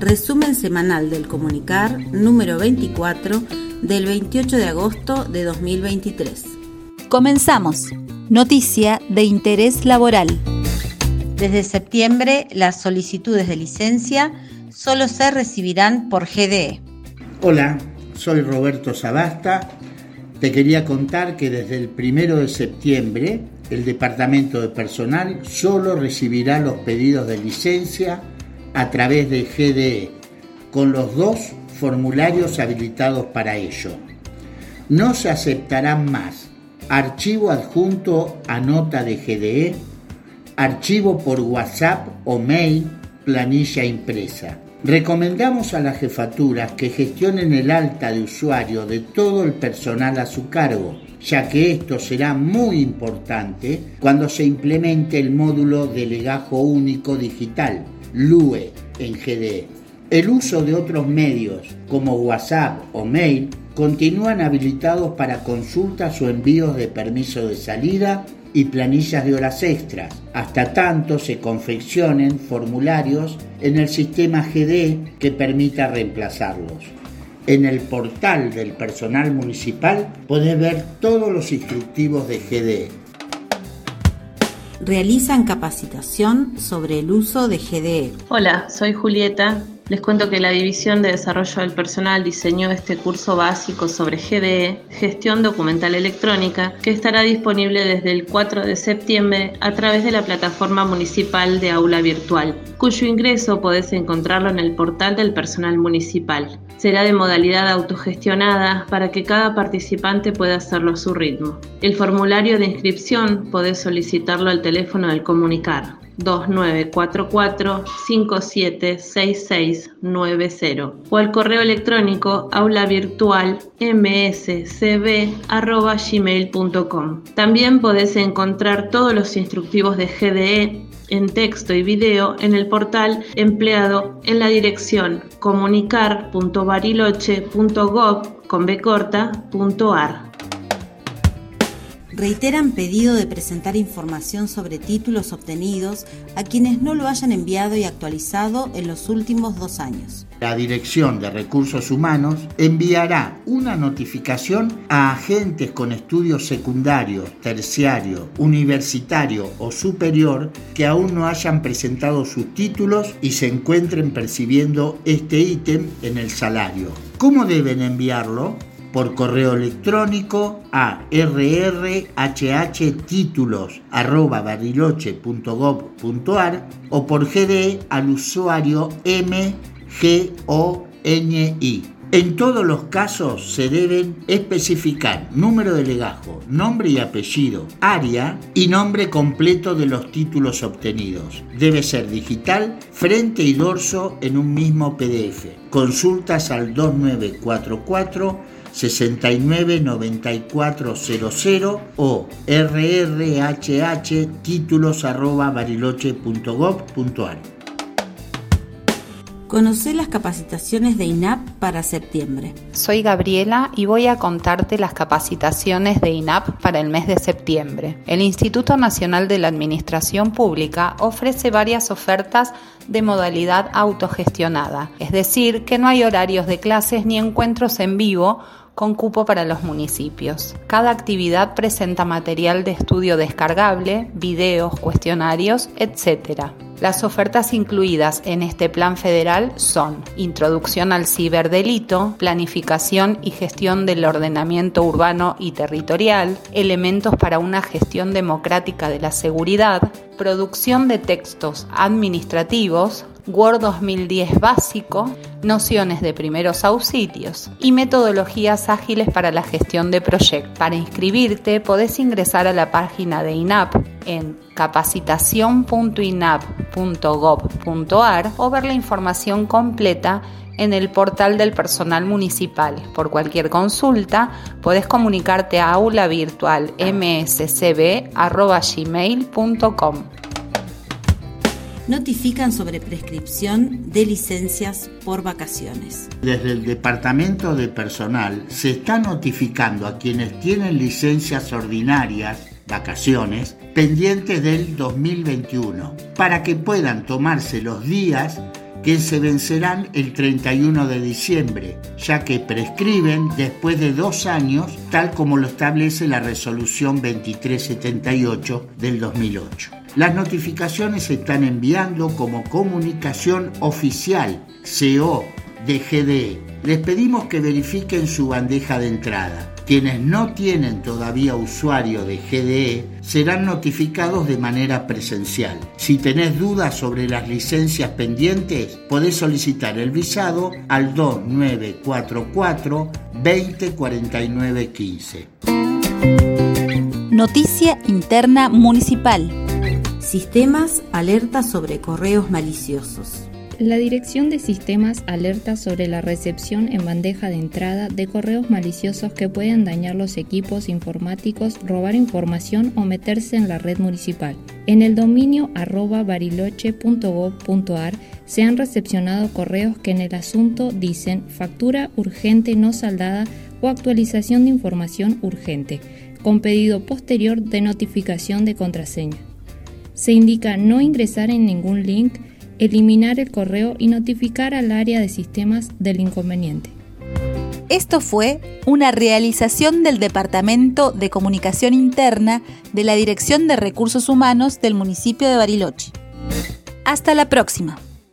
resumen semanal del comunicar número 24 del 28 de agosto de 2023. Comenzamos. Noticia de interés laboral. Desde septiembre, las solicitudes de licencia solo se recibirán por GDE. Hola, soy Roberto Sabasta. Te quería contar que desde el primero de septiembre el Departamento de Personal solo recibirá los pedidos de licencia a través de GDE, con los dos formularios habilitados para ello. No se aceptarán más archivo adjunto a nota de GDE, archivo por WhatsApp o mail, planilla impresa. Recomendamos a las jefaturas que gestionen el alta de usuario de todo el personal a su cargo, ya que esto será muy importante cuando se implemente el módulo de legajo único digital, LUE, en GDE. El uso de otros medios como WhatsApp o mail continúan habilitados para consultas o envíos de permiso de salida y planillas de horas extras, hasta tanto se confeccionen formularios en el sistema GDE que permita reemplazarlos. En el portal del personal municipal podés ver todos los instructivos de GDE. Realizan capacitación sobre el uso de GDE. Hola, soy Julieta les cuento que la División de Desarrollo del Personal diseñó este curso básico sobre GDE, gestión documental electrónica, que estará disponible desde el 4 de septiembre a través de la plataforma municipal de aula virtual, cuyo ingreso podés encontrarlo en el portal del personal municipal. Será de modalidad autogestionada para que cada participante pueda hacerlo a su ritmo. El formulario de inscripción podés solicitarlo al teléfono del comunicar 2944 576690 o al correo electrónico aula virtual mscb.gmail.com. También podés encontrar todos los instructivos de GDE en texto y video en el portal empleado en la dirección comunicar.bariloche.gov.ar reiteran pedido de presentar información sobre títulos obtenidos a quienes no lo hayan enviado y actualizado en los últimos dos años. La Dirección de Recursos Humanos enviará una notificación a agentes con estudios secundarios, terciario, universitario o superior que aún no hayan presentado sus títulos y se encuentren percibiendo este ítem en el salario. ¿Cómo deben enviarlo? Por correo electrónico a rrhttitulos.bariloche.gov.ar o por GD al usuario MGONI. En todos los casos se deben especificar número de legajo, nombre y apellido, área y nombre completo de los títulos obtenidos. Debe ser digital, frente y dorso en un mismo PDF. Consultas al 2944 699400 o rrhh títulos arroba bariloche.gov.ar. Conocer las capacitaciones de INAP para septiembre. Soy Gabriela y voy a contarte las capacitaciones de INAP para el mes de septiembre. El Instituto Nacional de la Administración Pública ofrece varias ofertas de modalidad autogestionada, es decir, que no hay horarios de clases ni encuentros en vivo con cupo para los municipios. Cada actividad presenta material de estudio descargable, videos, cuestionarios, etc. Las ofertas incluidas en este plan federal son Introducción al ciberdelito, Planificación y gestión del ordenamiento urbano y territorial, Elementos para una gestión democrática de la seguridad, Producción de textos administrativos, Word 2010 básico, nociones de primeros auxilios y metodologías ágiles para la gestión de proyectos. Para inscribirte podés ingresar a la página de INAP en capacitación.inap.gov.ar o ver la información completa en el portal del personal municipal. Por cualquier consulta, podés comunicarte a aula notifican sobre prescripción de licencias por vacaciones. Desde el Departamento de Personal se está notificando a quienes tienen licencias ordinarias, vacaciones, pendientes del 2021, para que puedan tomarse los días que se vencerán el 31 de diciembre, ya que prescriben después de dos años, tal como lo establece la resolución 2378 del 2008. Las notificaciones se están enviando como comunicación oficial, CO, de GDE. Les pedimos que verifiquen su bandeja de entrada. Quienes no tienen todavía usuario de GDE serán notificados de manera presencial. Si tenés dudas sobre las licencias pendientes, podés solicitar el visado al 2944 204915. Noticia Interna Municipal. Sistemas alerta sobre correos maliciosos. La Dirección de Sistemas alerta sobre la recepción en bandeja de entrada de correos maliciosos que pueden dañar los equipos informáticos, robar información o meterse en la red municipal. En el dominio arroba bariloche.gov.ar se han recepcionado correos que en el asunto dicen factura urgente no saldada o actualización de información urgente, con pedido posterior de notificación de contraseña. Se indica no ingresar en ningún link eliminar el correo y notificar al área de sistemas del inconveniente. Esto fue una realización del Departamento de Comunicación Interna de la Dirección de Recursos Humanos del municipio de Bariloche. Hasta la próxima.